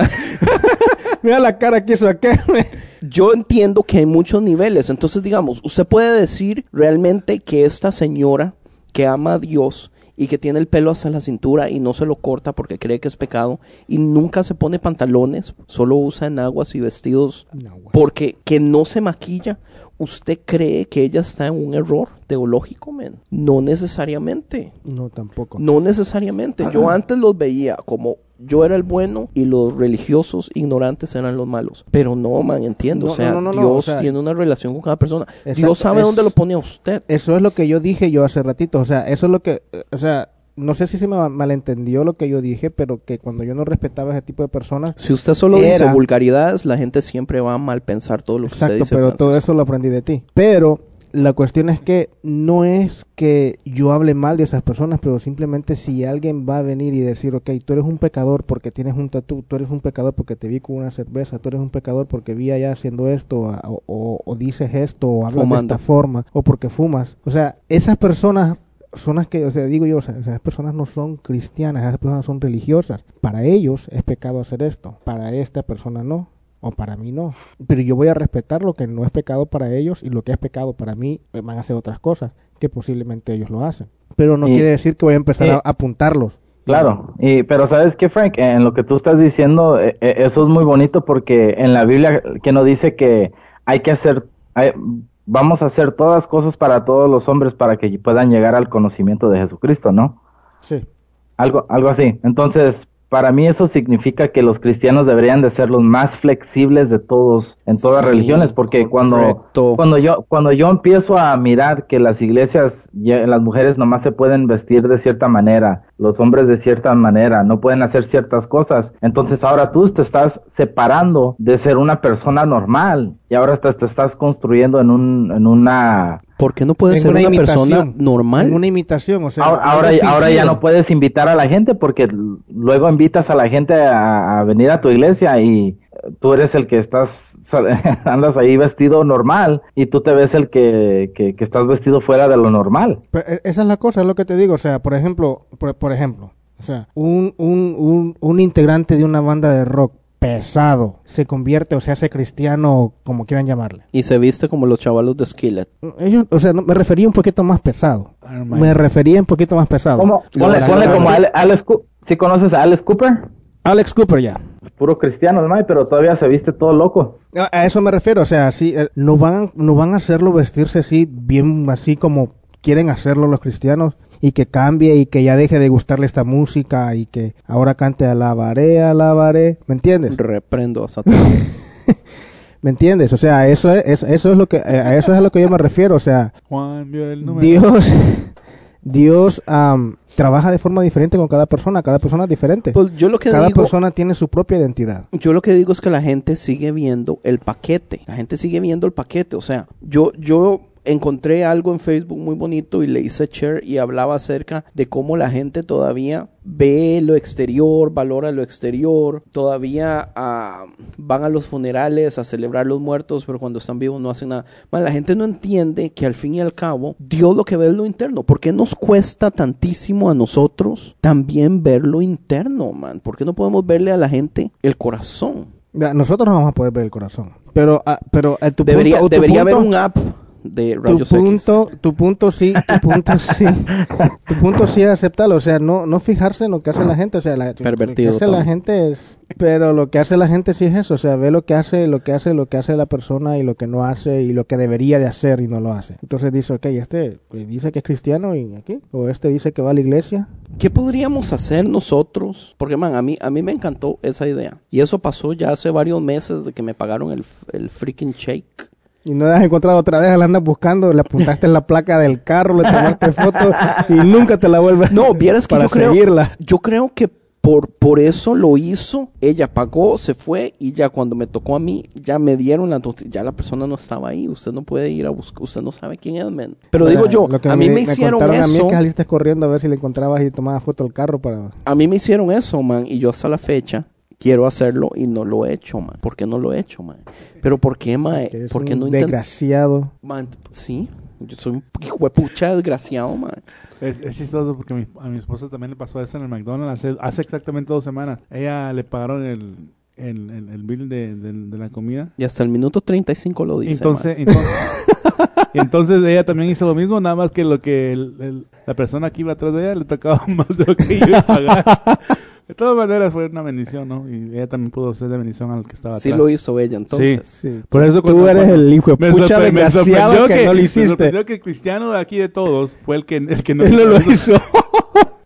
Mira la cara que hizo aquel. yo entiendo que hay muchos niveles. Entonces, digamos, usted puede decir realmente que esta señora que ama a Dios y que tiene el pelo hasta la cintura y no se lo corta porque cree que es pecado y nunca se pone pantalones, solo usa enaguas y vestidos porque que no se maquilla. ¿Usted cree que ella está en un error teológico, men? No necesariamente. No, tampoco. No necesariamente. Yo antes los veía como yo era el bueno y los religiosos ignorantes eran los malos. Pero no, man, entiendo. No, o sea, no, no, no, Dios o sea- tiene una relación con cada persona. Exacto, Dios sabe es- dónde lo pone a usted. Eso es lo que yo dije yo hace ratito. O sea, eso es lo que. O sea, no sé si se me ma- malentendió lo que yo dije, pero que cuando yo no respetaba a ese tipo de personas. Si usted solo dice Era- vulgaridades, la gente siempre va a mal pensar todo lo que usted Exacto, dice. pero todo eso lo aprendí de ti. Pero la cuestión es que no es que yo hable mal de esas personas, pero simplemente si alguien va a venir y decir, ok, tú eres un pecador porque tienes un tatú, tú eres un pecador porque te vi con una cerveza, tú eres un pecador porque vi allá haciendo esto, o, o- o dices esto, o hablas Fumando. de esta forma, o porque fumas. O sea, esas personas son las que, o sea, digo yo, o sea, esas personas no son cristianas, esas personas son religiosas. Para ellos es pecado hacer esto, para esta persona no o para mí no. Pero yo voy a respetar lo que no es pecado para ellos y lo que es pecado para mí eh, van a hacer otras cosas que posiblemente ellos lo hacen. Pero no Y- quiere decir que voy a empezar y- a apuntarlos. Claro, y, pero sabes qué, Frank, en lo que tú estás diciendo, eh, eh, eso es muy bonito porque en la Biblia que nos dice que hay que hacer, hay- vamos a hacer todas cosas para todos los hombres para que puedan llegar al conocimiento de Jesucristo, ¿no? Sí. Algo, algo así. Entonces, para mí eso significa que los cristianos deberían de ser los más flexibles de todos, en todas Sí, religiones, porque cuando, correcto. cuando yo, cuando yo empiezo a mirar que las iglesias, las mujeres nomás se pueden vestir de cierta manera, los hombres de cierta manera, no pueden hacer ciertas cosas, entonces ahora tú te estás separando de ser una persona normal y ahora te, te estás construyendo en un, en una, ¿Por qué no puede En ser una, persona normal? En una imitación, o sea. ahora, ahora, ahora ya no puedes invitar a la gente porque luego invitas a la gente a, a venir a tu iglesia y eh, tú eres el que estás, andas ahí vestido normal y tú te ves el que, que, que estás vestido fuera de lo normal. Pero, eh, esa es la cosa, es lo que te digo. O sea, por ejemplo, por, por ejemplo, o sea, un, un, un, un integrante de una banda de rock pesado se convierte o se hace cristiano, como quieran llamarle. Y se viste como los chavalos de Skillet. Ellos, o sea, no, me refería un poquito más pesado. Me refería un poquito más pesado. ¿Cómo? Ponle, ponle como Ale- Alex Cooper. ¿Sí conoces a Alex Cooper? Alex Cooper ya. Puro cristiano, ¿no? pero todavía se viste todo loco. A, a eso me refiero, o sea, sí, eh, no van, no van a hacerlo vestirse así, bien así como quieren hacerlo los cristianos y que cambie y que ya deje de gustarle esta música y que ahora cante alabaré, alabaré, ¿me entiendes? Reprendo a Satanás. ¿Me entiendes? O sea, eso es, es- eso es lo que, eh, a eso es a lo que yo me refiero, o sea, Juan vio el número. Dios, Dios am, trabaja de forma diferente con cada persona, cada persona es diferente. Pues yo lo que cada digo, persona tiene su propia identidad. yo lo que digo es que la gente sigue viendo el paquete. La gente sigue viendo el paquete. O sea, yo, yo encontré algo en Facebook muy bonito y le hice share y hablaba acerca de cómo la gente todavía ve lo exterior, valora lo exterior, todavía ah, van a los funerales a celebrar los muertos, pero cuando están vivos no hacen nada. Man, la gente no entiende que al fin y al cabo Dios lo que ve es lo interno. ¿Por qué nos cuesta tantísimo a nosotros también ver lo interno, man? ¿Por qué no podemos verle a la gente el corazón? Nosotros no vamos a poder ver el corazón. Pero, ah, pero eh, tu Debería, punto, tu debería haber un app de tu rayos X. punto, tu punto sí, tu punto sí, tu punto sí aceptarlo, o sea, no, no fijarse en lo que hace la gente, o sea, la, lo que Pervertido hace la gente es, pero lo que hace la gente sí es eso, o sea, ve lo que hace, lo que hace, lo que hace la persona y lo que no hace y lo que debería de hacer y no lo hace. Entonces dice, ok, este pues, dice que es cristiano y aquí, o este dice que va a la iglesia. ¿Qué podríamos hacer nosotros? Porque, man, a mí, a mí me encantó esa idea. Y eso pasó ya hace varios meses de que me pagaron el, el freaking shake. Y no la has encontrado otra vez, la andas buscando, le apuntaste en la placa del carro, le tomaste foto y nunca te la vuelves No, vieras que para yo creo, seguirla. yo creo que por, por eso lo hizo. Ella pagó, se fue y ya cuando me tocó a mí, ya me dieron la. Ya la persona no estaba ahí. Usted no puede ir a buscar. Usted no sabe quién es, man. Pero digo yo, Lo que a mí me hicieron contaron A mí eso. que saliste corriendo a ver si le encontrabas y tomabas foto del carro para... A mí me hicieron eso, man, y yo hasta la fecha quiero hacerlo y no lo he hecho, man. ¿Por qué no lo he hecho, man? Pero ¿por qué, man? que eres ¿Por qué un no intento? desgraciado. Man, sí, yo soy un hijo de pucha desgraciado, man. Es, es chistoso porque mi- a mi esposa también le pasó eso en el McDonald's hace, hace exactamente dos semanas. Ella le pagaron el, el, el, el bill de, de- de la comida. Y hasta el minuto 35 lo dice, entonces, entonces, y entonces ella también hizo lo mismo, nada más que lo que el- el- la persona que iba atrás de ella le tocaba más de lo que iba a pagar. De todas maneras fue una bendición, ¿no? Y ella también pudo ser de bendición al que estaba man. Sí atrás. lo hizo ella, entonces. Sí. Por eso Tú cuando- eres cuando- el hijo de me pucha sorpre- me desgraciado sorprendió que, no lo Me hiciste. sorprendió que el cristiano de aquí de todos fue el que, el que no Él no lo hizo.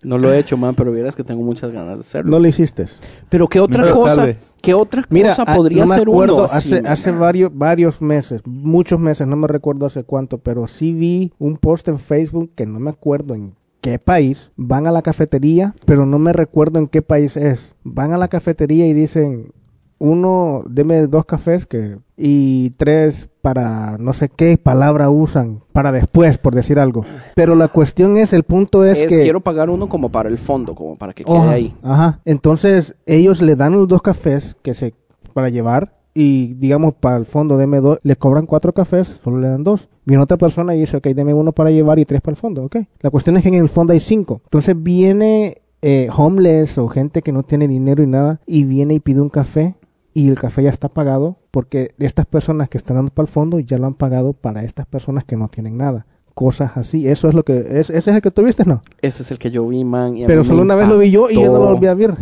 No lo he hecho, man, pero vieras que tengo muchas ganas de hacerlo. No lo hiciste. Pero ¿qué otra Mientras cosa? tarde. ¿Qué otra Mira, cosa ah, podría no me ser acuerdo, uno así, hace, man? hace varios, varios meses, muchos meses, no me recuerdo hace cuánto, pero sí vi un post en Facebook que no me acuerdo en qué país, van a la cafetería, pero no me recuerdo en qué país es. Van a la cafetería y dicen, uno, deme dos cafés que y tres para no sé qué palabra usan para después, por decir algo. Pero la cuestión es, el punto es, Es, que... quiero pagar uno como para el fondo, como para que quede ahí. Ajá. Entonces, ellos le dan los dos cafés que se para llevar y digamos para el fondo deme dos, le cobran cuatro cafés, solo le dan dos. Viene otra persona y dice, ok, deme uno para llevar y tres para el fondo, ok. La cuestión es que en el fondo hay cinco. Entonces viene eh, homeless o gente que no tiene dinero y nada y viene y pide un café y el café ya está pagado porque estas personas que están dando para el fondo ya lo han pagado para estas personas que no tienen nada. Cosas así, eso es lo que, es, ese es el que tuviste, ¿no? Ese es el que yo vi, man. y Pero solo una vez lo vi yo y yo no lo volví a ver.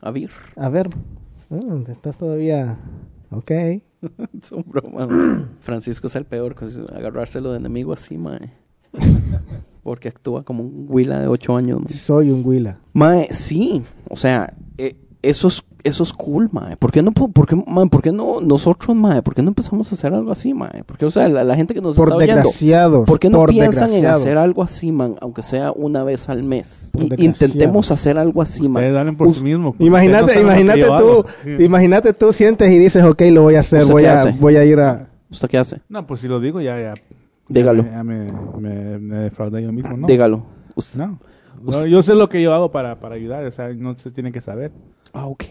A ver. A ver, ah, estás todavía. Ok. Es un broma. man. Francisco es el peor, agarrárselo de enemigo así, mae. Porque actúa como un huila de 8 años. mae. Soy un Willa. Mae, sí. O sea, eh, eso es, eso es cool, mae. ¿Por qué no, po- por qué, mae, por qué no nosotros, mae? ¿Por qué no empezamos a hacer algo así, mae? Porque, o sea, la, la gente que nos Por está oyendo... desgraciados. ¿Por qué no por piensan en hacer algo así, man? Aunque sea una vez al mes. Y- intentemos hacer algo así, man. Ustedes hablen por sí mismos. porque Imagínate, no imagínate tú. Sí. imagínate tú sientes y dices, ok, lo voy a hacer, ¿Usted voy qué a, hace? voy a ir a... ¿Usted qué hace? No, pues si lo digo ya, ya. Dígalo. Ya, me, me, me defraudé yo mismo, ¿no? Dígalo. Us- No. No, yo sé lo que yo hago para, para ayudar, o sea, no se tiene que saber. Ah, Ok,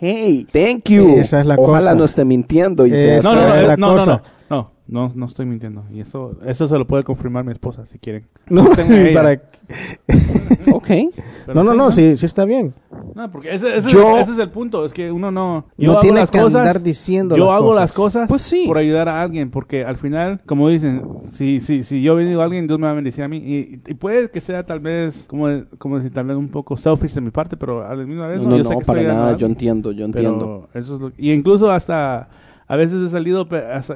thank you. Esa es la Ojalá cosa. no esté mintiendo. Y sea No, no, no, es la no, no, no, cosa. no, no, no estoy mintiendo. Y eso, eso se lo puede confirmar mi esposa si quieren. No, Tengo ella. para- Ok. Pero no, no, sí, no, sí, sí está bien. No, porque ese, ese Yo- es, ese es el punto, es que uno no... No hago tiene las que cosas, andar diciendo Yo las hago cosas. las cosas Pues sí. por ayudar a alguien, porque al final, como dicen, si, si, si yo bendigo a alguien, Dios me va a bendecir a mí. Y, y puede que sea tal vez, como, como decir, tal vez un poco selfish de mi parte, pero a la misma vez... No, no, yo sé no, que para nada. Yo entiendo, yo entiendo. Pero eso es lo y incluso hasta a veces he salido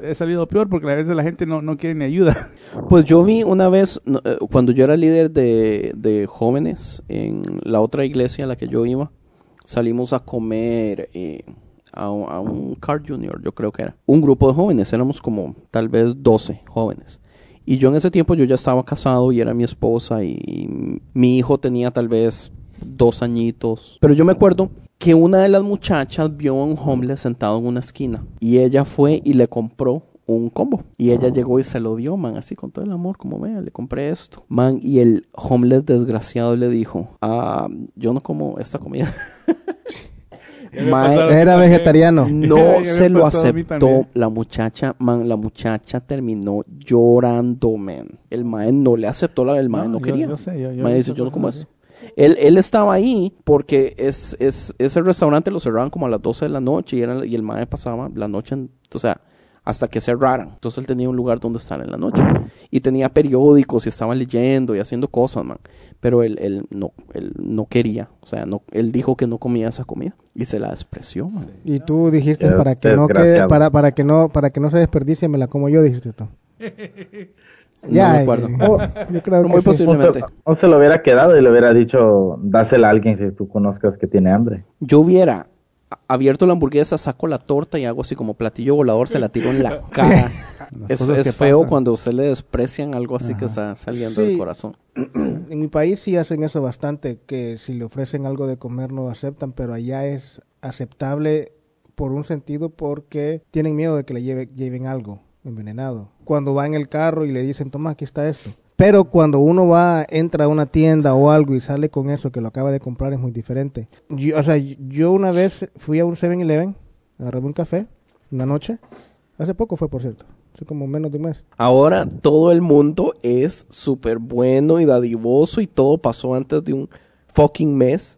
he salido peor porque a veces la gente no, no quiere ni ayuda. Pues yo vi una vez, eh, cuando yo era líder de, de jóvenes en la otra iglesia a la que yo iba, salimos a comer eh, a, a un Car Junior, yo creo que era. Un grupo de jóvenes, éramos como tal vez 12 jóvenes. Y yo en ese tiempo yo ya estaba casado y era mi esposa y mi hijo tenía tal vez dos añitos. Pero yo me acuerdo que una de las muchachas vio a un homeless sentado en una esquina y ella fue y le compró un combo. Y ella llegó y se lo dio, man, así con todo el amor, como vea, le compré esto. Man, y el homeless desgraciado le dijo, ah, yo no como esta comida. Man, Era vegetariano. no se lo aceptó la muchacha, man, la muchacha terminó llorando, man. El mae no le aceptó, la, el mae no, yo- quería. yo sé, yo- yo mae he dice, yo no como eso. Él, él estaba ahí porque es, es, ese restaurante lo cerraban como a las 12 de la noche y, era, y el mae pasaba la noche, en- o sea, hasta que cerraran. Entonces él tenía un lugar donde estar en la noche. Y tenía periódicos y estaba leyendo y haciendo cosas, man. Pero él, él, no, él no quería, o sea, no, él dijo que no comía esa comida y se la despreció, man. Y tú dijiste para que no quede, para, para que no, para que no se desperdicie, me la como yo, dijiste tú. No me acuerdo. eh, oh, yo creo Muy que sí. posible. O se, Posiblemente. o se lo hubiera quedado y le hubiera dicho, dásela a alguien que tú conozcas que tiene hambre. yo hubiera abierto la hamburguesa, saco la torta y hago así como platillo volador, se la tiro en la cara. Es es feo pasan. cuando a usted le desprecian algo así que está saliendo del corazón. En mi país sí hacen eso bastante, que si le ofrecen algo de comer no lo aceptan, pero allá es aceptable por un sentido porque tienen miedo de que le lleve- lleven algo envenenado. Cuando va en el carro y le dicen, toma, aquí está esto. Pero cuando uno va, entra a una tienda o algo y sale con eso que lo acaba de comprar es muy diferente. Yo, o sea, yo una vez fui a un 7-Eleven, agarré un café, una noche. Hace poco fue, por cierto. Hace como menos de un mes. Ahora todo el mundo es súper bueno y dadivoso y todo pasó antes de un fucking mes.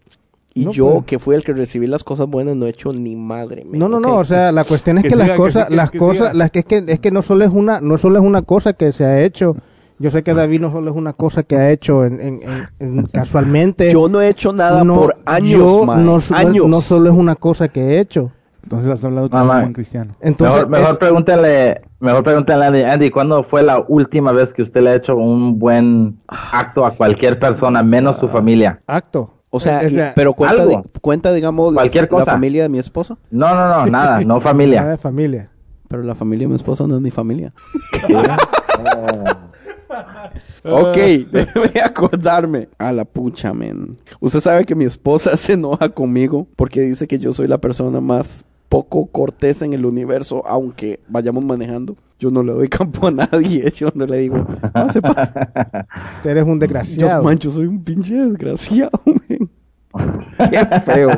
Y No, yo, pues. que fui el que recibí las cosas buenas, no he hecho ni madre. men, No, no, no, o sea, la cuestión es Que que, siga, las cosas, las que cosas, las que es que es que no solo es una, no solo es una cosa que se ha hecho. Yo sé que David no solo es una cosa que ha hecho en, en- en- en- casualmente. Yo no he hecho nada No, por años, yo no, años. no solo es una cosa que he hecho. Entonces has hablado con un buen cristiano. Entonces, mejor mejor es- pregúntale, mejor pregúntale a Andy, Andy, ¿cuándo fue la última vez que usted le ha hecho un buen acto a cualquier persona, menos su familia? acto. O sea, O sea, pero cuenta, algo. di- cuenta digamos, la- Cualquier la, cosa. familia de mi esposa. No, no, no, nada, no nada familia. de familia. Pero la familia de mi esposa no es mi familia. Ok, déjeme acordarme. A la pucha, men. Usted sabe que mi esposa se enoja conmigo porque dice que yo soy la persona más poco cortés en el universo, aunque vayamos manejando. Yo no le doy campo a nadie. Yo no le digo, pase, pase. Eres un Yo, desgraciado. man, yo soy un pinche desgraciado. Qué feo.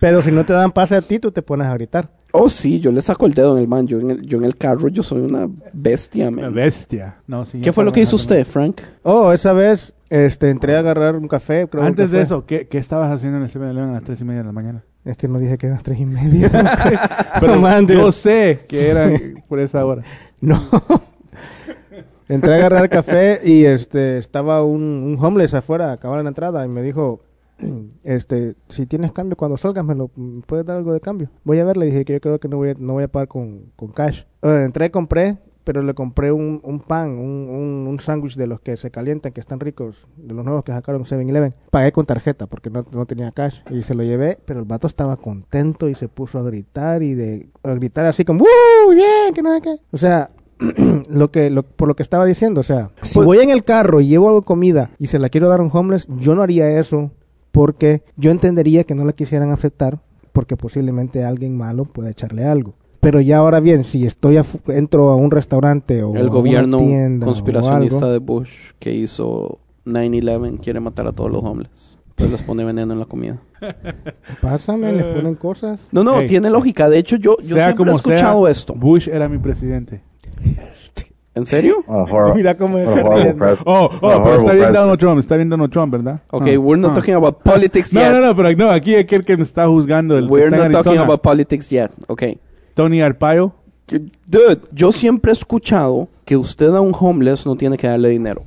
Pero si no te dan pase a ti, tú te pones a gritar. Oh, sí, yo le saco el dedo en el man. Yo en el, yo en el carro, yo soy una bestia, Una man. bestia. No, sí, ¿Qué fue lo que hizo usted, Frank? Oh, esa vez, este, entré a agarrar un café. Creo Antes de eso, ¿qué, qué estabas haciendo en el 7-Eleven a las 3 y media de la mañana? Es que no dije que eran las tres y media. Pero Man, dude. yo sé que era por esa hora. No. Entré a agarrar café y este estaba un, un homeless afuera, acababa en la entrada y me dijo, este, si tienes cambio cuando salgas me lo puedes dar algo de cambio. Voy a ver, le dije que yo creo que no voy a, no voy a pagar con, con cash. Eh, entré, compré, pero le compré un, un pan, un, un, un sándwich de los que se calientan, que están ricos, de los nuevos que sacaron 7-Eleven. Pagué con tarjeta porque no, no tenía cash y se lo llevé, pero el vato estaba contento y se puso a gritar y de a gritar así como, ¡Uh! ¡Bien! Que nada que. O sea, lo que lo- por lo que estaba diciendo, o sea, si Pues- voy en el carro y llevo algo de comida y se la quiero dar a un homeless, yo no haría eso porque yo entendería que no la quisieran aceptar porque posiblemente alguien malo pueda echarle algo. Pero ya ahora bien, si estoy afu- entro a un restaurante o a El una gobierno tienda o conspiracionista algo, de Bush que hizo 9-11 quiere matar a todos los homeless. Entonces les pone veneno en la comida. pásame, les ponen cosas. No, no, Hey. tiene lógica. De hecho, yo, yo sea siempre como he escuchado sea, esto. Bush era mi presidente. ¿En serio? Hor- Mira cómo Oh, oh, pero está bien. Donald Trump, está bien Donald Trump, ¿verdad? Ok, Ah, we're not ah. talking about politics No, yet. no, no, pero no, aquí aquel que me está juzgando, el que We're not talking about politics yet. Ok. Tony Arpaio. Dude, yo siempre he escuchado que usted a un homeless no tiene que darle dinero.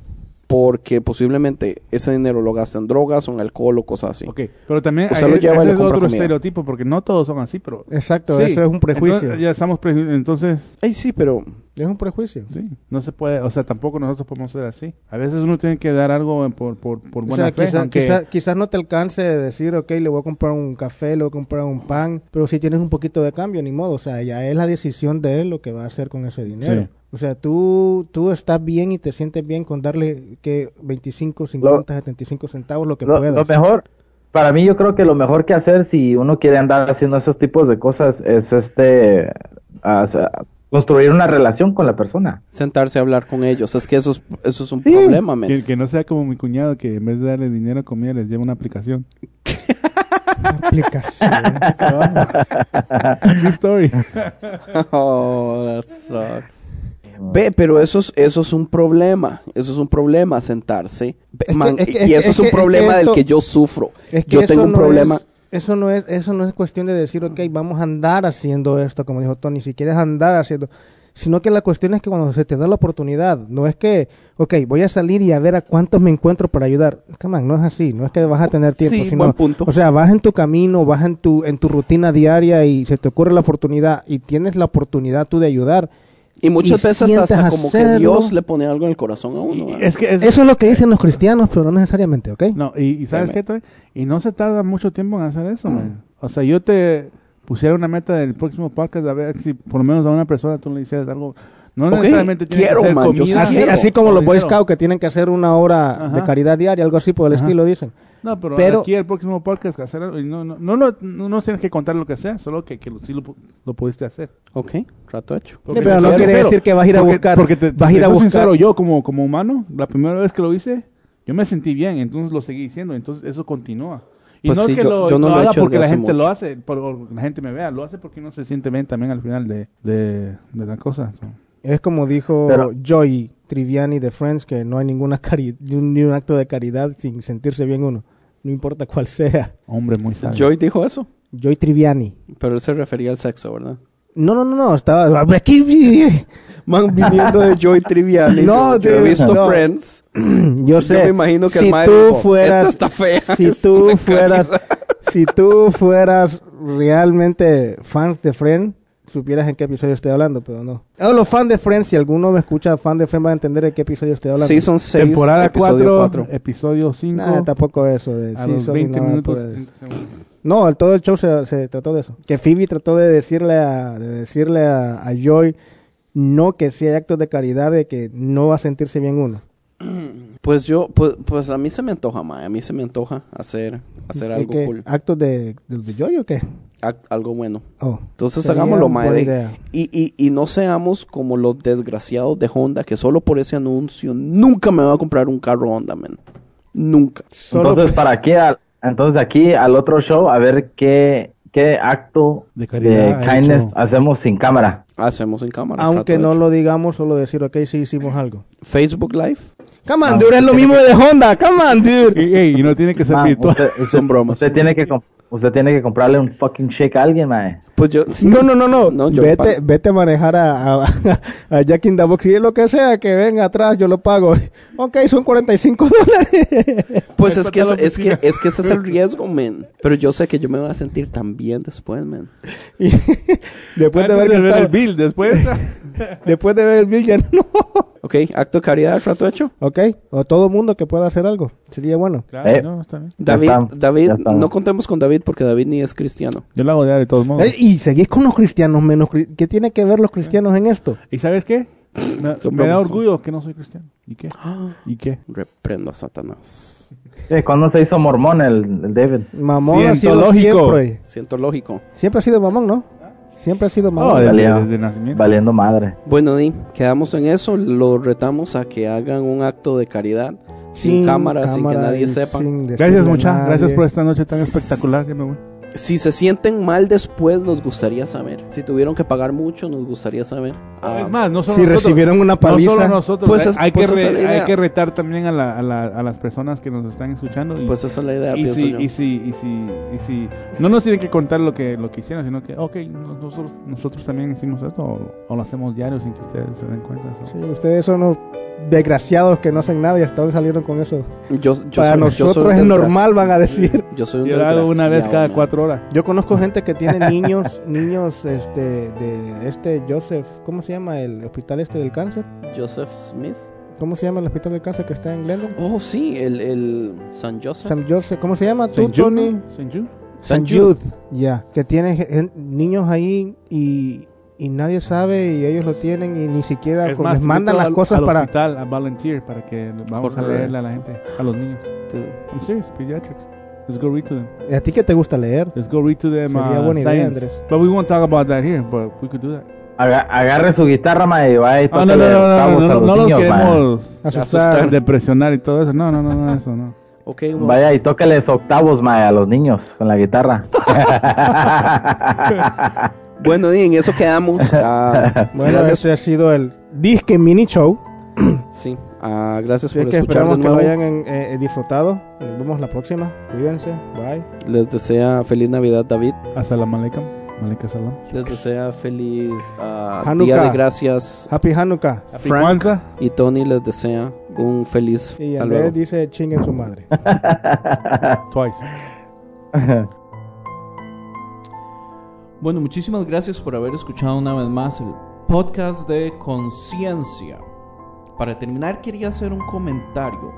Porque posiblemente ese dinero lo gasta en drogas o en alcohol o cosas así. Ok, pero también Usted hay- lo lleva y ese le es otro comida. estereotipo, porque no todos son así, pero... Exacto, Sí, eso es un prejuicio. Entonces, ya estamos preju- entonces, Ay, sí, pero Es un prejuicio. sí, no se puede, o sea, tampoco nosotros podemos ser así. A veces uno tiene que dar algo por, por, por O buena sea, fe, quizá- aunque- quizá- quizás no te alcance de decir, ok, le voy a comprar un café, le voy a comprar un pan, pero si tienes un poquito de cambio, ni modo. O sea, ya es la decisión de él lo que va a hacer con ese dinero. Sí. O sea, tú, tú estás bien y te sientes bien con darle que 25, 50, 75 centavos, lo que Lo, puedas. lo mejor, para mí yo creo que lo mejor que hacer si uno quiere andar haciendo esos tipos de cosas es este construir una relación con la persona. Sentarse a hablar con ellos. Es que eso es, eso es un Sí. problema, men. Que, que no sea como mi cuñado que en vez de darle dinero a comida les lleva una aplicación. Aplicación. True story. Oh, that sucks. Ve, pero eso es, eso es un problema. Eso es un problema, sentarse. Que- es que- y es eso es, un que problema esto- del que yo sufro. Yo tengo un no problema. es- eso no es eso no es cuestión de decir, ok, vamos a andar haciendo esto, como dijo Tony, si quieres andar haciendo, sino que la cuestión es que cuando se te da la oportunidad, no es que, ok, voy a salir y a ver a cuántos me encuentro para ayudar. Come on, no es así, no es que vas a tener tiempo, Sí, sino, buen punto. o sea, vas en tu camino, vas en tu en tu rutina diaria y se te ocurre la oportunidad y tienes la oportunidad tú de ayudar. Y muchas y veces hasta como que hacerlo. Dios le pone algo en el corazón a uno. Que es- Eso es lo que dicen los cristianos, pero no necesariamente, ¿ok? No, y, y ¿sabes qué? Y no se tarda mucho tiempo en hacer eso, man. O sea, yo te pusiera una meta del próximo podcast a ver si por lo menos a una persona tú le hicieras algo. No necesariamente tiene quiero, que ser man, comida. sí Así, quiero. así como los Boy. Scouts que tienen que hacer una hora Ajá. de caridad diaria, algo así por el Ajá. estilo, dicen. No, pero, Pero- aquí el próximo podcast hacer algo, y no, no, no, no, no nos tienes que contar lo que sea, solo que, que lo, sí lo, pu- lo pudiste hacer. Ok, trato hecho. Porque pero te no quiere decir que vas a ir a porque- buscar- Porque te, vas a ir te a buscar- sincero, yo como, como humano, la primera vez que lo hice, yo me sentí bien, entonces lo seguí diciendo, entonces eso continúa. Y Pues no sí, es que yo- lo, yo no lo lo he haga hecho porque la gente lo hace, por, por- la gente me vea, lo hace porque uno se siente bien también al final de, de, de la cosa. so. Es como dijo Pero- Joy Triviani de Friends, que no hay ninguna cari- ni un, acto de caridad sin sentirse bien uno, no importa cuál sea. Hombre muy sabio. Joy dijo eso, Joy Triviani. pero él se refería al sexo, ¿verdad? No, no, no, no, estaba... Aquí, Man, viniendo de Joy Triviani. No, yo, yo he visto no. Friends. yo sé. me imagino que el si mae tú fueras, "Esta está fea, si tú fueras, caridad". si tú fueras realmente fans de Friends, supieras en qué episodio estoy hablando, pero no. A los fans de Friends, si alguno me escucha fan de Friends va a entender de qué episodio estoy hablando. Season 6, Temporada episodio 4, 4. episodio 5, Nada, tampoco eso de a los season ni 20 nada minutos. por eso. 30 segundos. No, el- todo el show se, se trató de eso. Que Phoebe trató de decirle a, de decirle a, a Joy no que si hay actos de caridad de que no va a sentirse bien uno. Pues yo, pues, pues a mí se me antoja, ma. A mí se me antoja hacer, hacer ¿Y algo qué? cool. ¿Actos de, de, de Joy o qué? Algo bueno. Oh, Entonces hagámoslo, buena ma. de- idea. Y, y, y no seamos como los desgraciados de Honda que solo por ese anuncio nunca me va a comprar un carro Honda, man. Nunca. Solo entonces, pues- para aquí, al- entonces de aquí al otro show, a ver qué, qué acto De caridad kindness hecho. hacemos sin cámara. Hacemos en cámara. Aunque no hecho. lo digamos, solo decir, ok, sí hicimos algo. Facebook Live. Come on, dude, es lo mismo de Honda. Come on, dude. Y, ey, y no tiene que ser Man, virtual. usted, Son bromas. Usted tiene que usted tiene que comprarle un fucking shake a alguien, mae. Pues yo. No, no, no, no. No, yo vete, pago. vete a manejar a, a, a Jack in the Box y lo que sea que venga atrás, yo lo pago. Ok, son 45 dólares. Pues es que, es, es que, es que ese es el riesgo, man. Pero yo sé que yo me voy a sentir tan bien después, man. Y después de Antes ver, de ver el bill, después. después de ver el bill ya no. Ok, acto de caridad, trato hecho. Ok, o todo mundo que pueda hacer algo. Sería bueno. claro, Eh. no, está bien. David, estamos, David, no contemos con David porque David ni es cristiano. Yo lo hago de de todos modos. Eh, y seguís con los cristianos menos. cri- ¿Qué tiene que ver los cristianos en esto? ¿Y sabes qué? Me, me da orgullo que no soy cristiano. ¿Y qué? ¿Y qué? Reprendo a Satanás. Eh, ¿Cuándo se hizo mormón el, el David? Mamón ha sido Cientológico. siempre. Siento lógico. Siempre ha sido mamón, ¿no? Siempre ha sido Oh, mamón. desde, nacimiento. Valiendo madre. Bueno, Di, quedamos en eso. Lo retamos a que hagan un acto de caridad. Sin, cámara, sin que nadie sepa. sin Gracias, a mucha. nadie. Gracias por esta noche tan espectacular. Ya me voy. Si se sienten mal después, nos gustaría saber. Si tuvieron que pagar mucho, nos gustaría saber. Ah, es más, no solo Si nosotros, recibieron una no paliza. solo nosotros. Pues hay, es- hay pues que esa es re- la idea. hay que retar también a, la- a la- a las personas que nos están escuchando. Y, Pues esa es la idea, y si, yo. y, si, y, si, y si no nos tienen que contar lo que, lo que hicieron, sino que, ok, nosotros, nosotros también hicimos esto o, o lo hacemos diario sin que ustedes se den cuenta. so. Sí, ustedes son unos desgraciados que no hacen nada y hasta hoy salieron con eso. Yo- yo Para soy- yo nosotros es normal, van a decir. Yo soy un Yo hago una vez cada cuatro horas. Yo conozco gente que tiene niños, niños este, de este Joseph, ¿cómo se llama el hospital este del cáncer? Joseph Smith. ¿Cómo se llama el hospital del cáncer que está en Glendon? Oh, sí, el, el San Joseph. San Joseph, ¿cómo se llama? ¿Tú, Tony? Saint Jude. San San Jude, ya, que tiene niños ahí y y nadie sabe y ellos lo tienen y ni siquiera más, les mandan las al- cosas al para... hospital a volunteer para que vamos a leerle a la gente, a los niños. I'm serious, pediatrics. Let's go read to them. ¿A ti que te gusta leer? Let's go read to them. Sería uh, buena idea, science. Andrés. But we won't talk about that here, but we could do that. Aga- agarre su guitarra, ma, y vaya y Ah, no, no, no, no, no, a no, los no queremos Asustar. depresionar y todo eso. No, no, no, no, eso no. Ok, bueno. Vaya y tóqueles octavos, ma, a los niños con la guitarra. Bueno, y en eso quedamos. Ah, Bueno, gracias. ese ha sido el Disque Mini Show. Sí, ah, gracias Así por es que escuchar esperamos de que lo hayan en- eh, disfrutado. Nos vemos la próxima. Cuídense. Bye. Les desea feliz Navidad, David. Assalamu alaikum. Malika salam. Les desea feliz Hanukkah. Día de Gracias. Happy Hanukkah. Happy Frank. Kwanzaa. Y Tony les desea un feliz Y Andrés dice chinguen su madre. Twice. Bueno, muchísimas gracias por haber escuchado una vez más el podcast de Conciencia. Para terminar, quería hacer un comentario,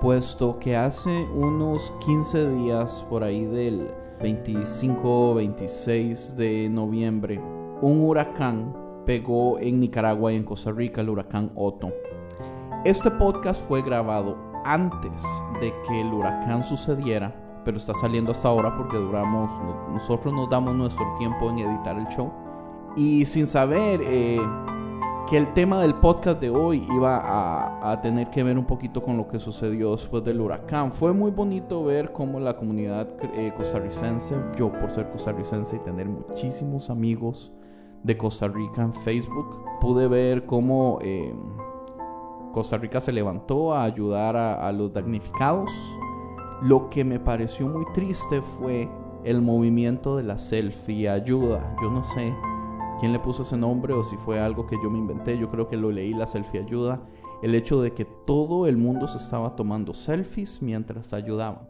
puesto que hace unos 15 días, por ahí del 25 26 de noviembre, un huracán pegó en Nicaragua y en Costa Rica, el huracán Otto. Este podcast fue grabado antes de que el huracán sucediera, pero está saliendo hasta ahora porque duramos, no- nosotros nos damos nuestro tiempo en editar el show. Y sin saber eh, que el tema del podcast de hoy iba a, a tener que ver un poquito con lo que sucedió después del huracán. Fue muy bonito ver cómo la comunidad eh, costarricense, yo por ser costarricense y tener muchísimos amigos de Costa Rica en Facebook, pude ver cómo... eh, Costa Rica se levantó a ayudar a, a los damnificados. Lo que me pareció muy triste fue el movimiento de la selfie ayuda. Yo no sé quién le puso ese nombre o si fue algo que yo me inventé. Yo creo que lo leí, la selfie ayuda. El hecho de que todo el mundo se estaba tomando selfies mientras ayudaban.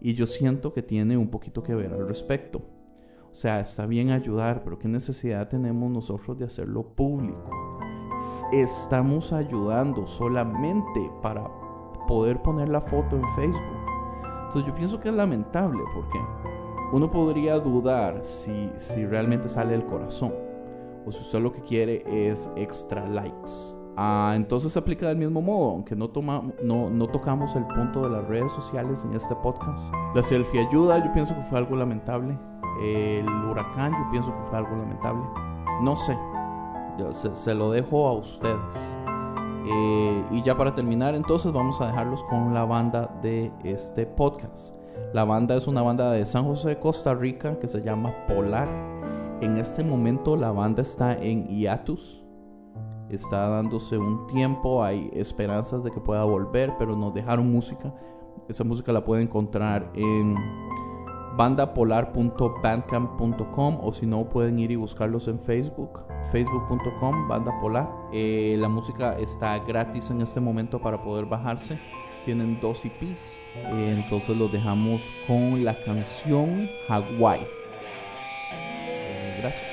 Y yo siento que tiene un poquito que ver al respecto. O sea, está bien ayudar, pero ¿qué necesidad tenemos nosotros de hacerlo público? estamos ayudando solamente para poder poner la foto en Facebook. Entonces yo pienso que es lamentable porque uno podría dudar si, si realmente sale del corazón o si usted lo que quiere es extra likes. Ah, entonces se aplica del mismo modo, aunque no, toma, no, no tocamos el punto de las redes sociales en este podcast. La selfie ayuda, yo pienso que fue algo lamentable. El huracán, yo pienso que fue algo lamentable. No sé, se, se lo dejo a ustedes. Eh, y ya para terminar, entonces vamos a dejarlos con la banda de este podcast. La banda es una banda de San José, Costa Rica, que se llama Polar. En este momento la banda está en hiatus. Está dándose un tiempo, hay esperanzas de que pueda volver, pero nos dejaron música. Esa música la pueden encontrar en bandapolar.bandcamp.com o si no pueden ir y buscarlos en Facebook, facebook.com, banda polar. Eh, la música está gratis en este momento para poder bajarse. Tienen dos EPs. Eh, entonces los dejamos con la canción Hawaii. Eh, gracias.